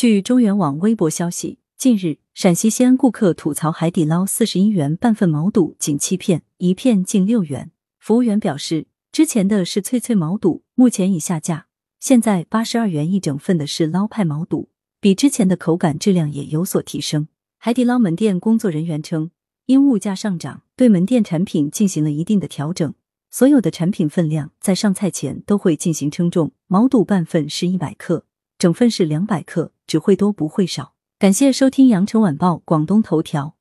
据中原网微博消息，近日，陕西西安顾客吐槽海底捞四十一元半份毛肚仅七片，一片近六元。服务员表示，之前的是脆脆毛肚，目前已下架，现在八十二元一整份的是捞派毛肚，比之前的口感质量也有所提升。海底捞门店工作人员称，因物价上涨，对门店产品进行了一定的调整，所有的产品分量在上菜前都会进行称重，毛肚半份是一百克。整份是两百克，只会多不会少。感谢收听羊城晚报广东头条。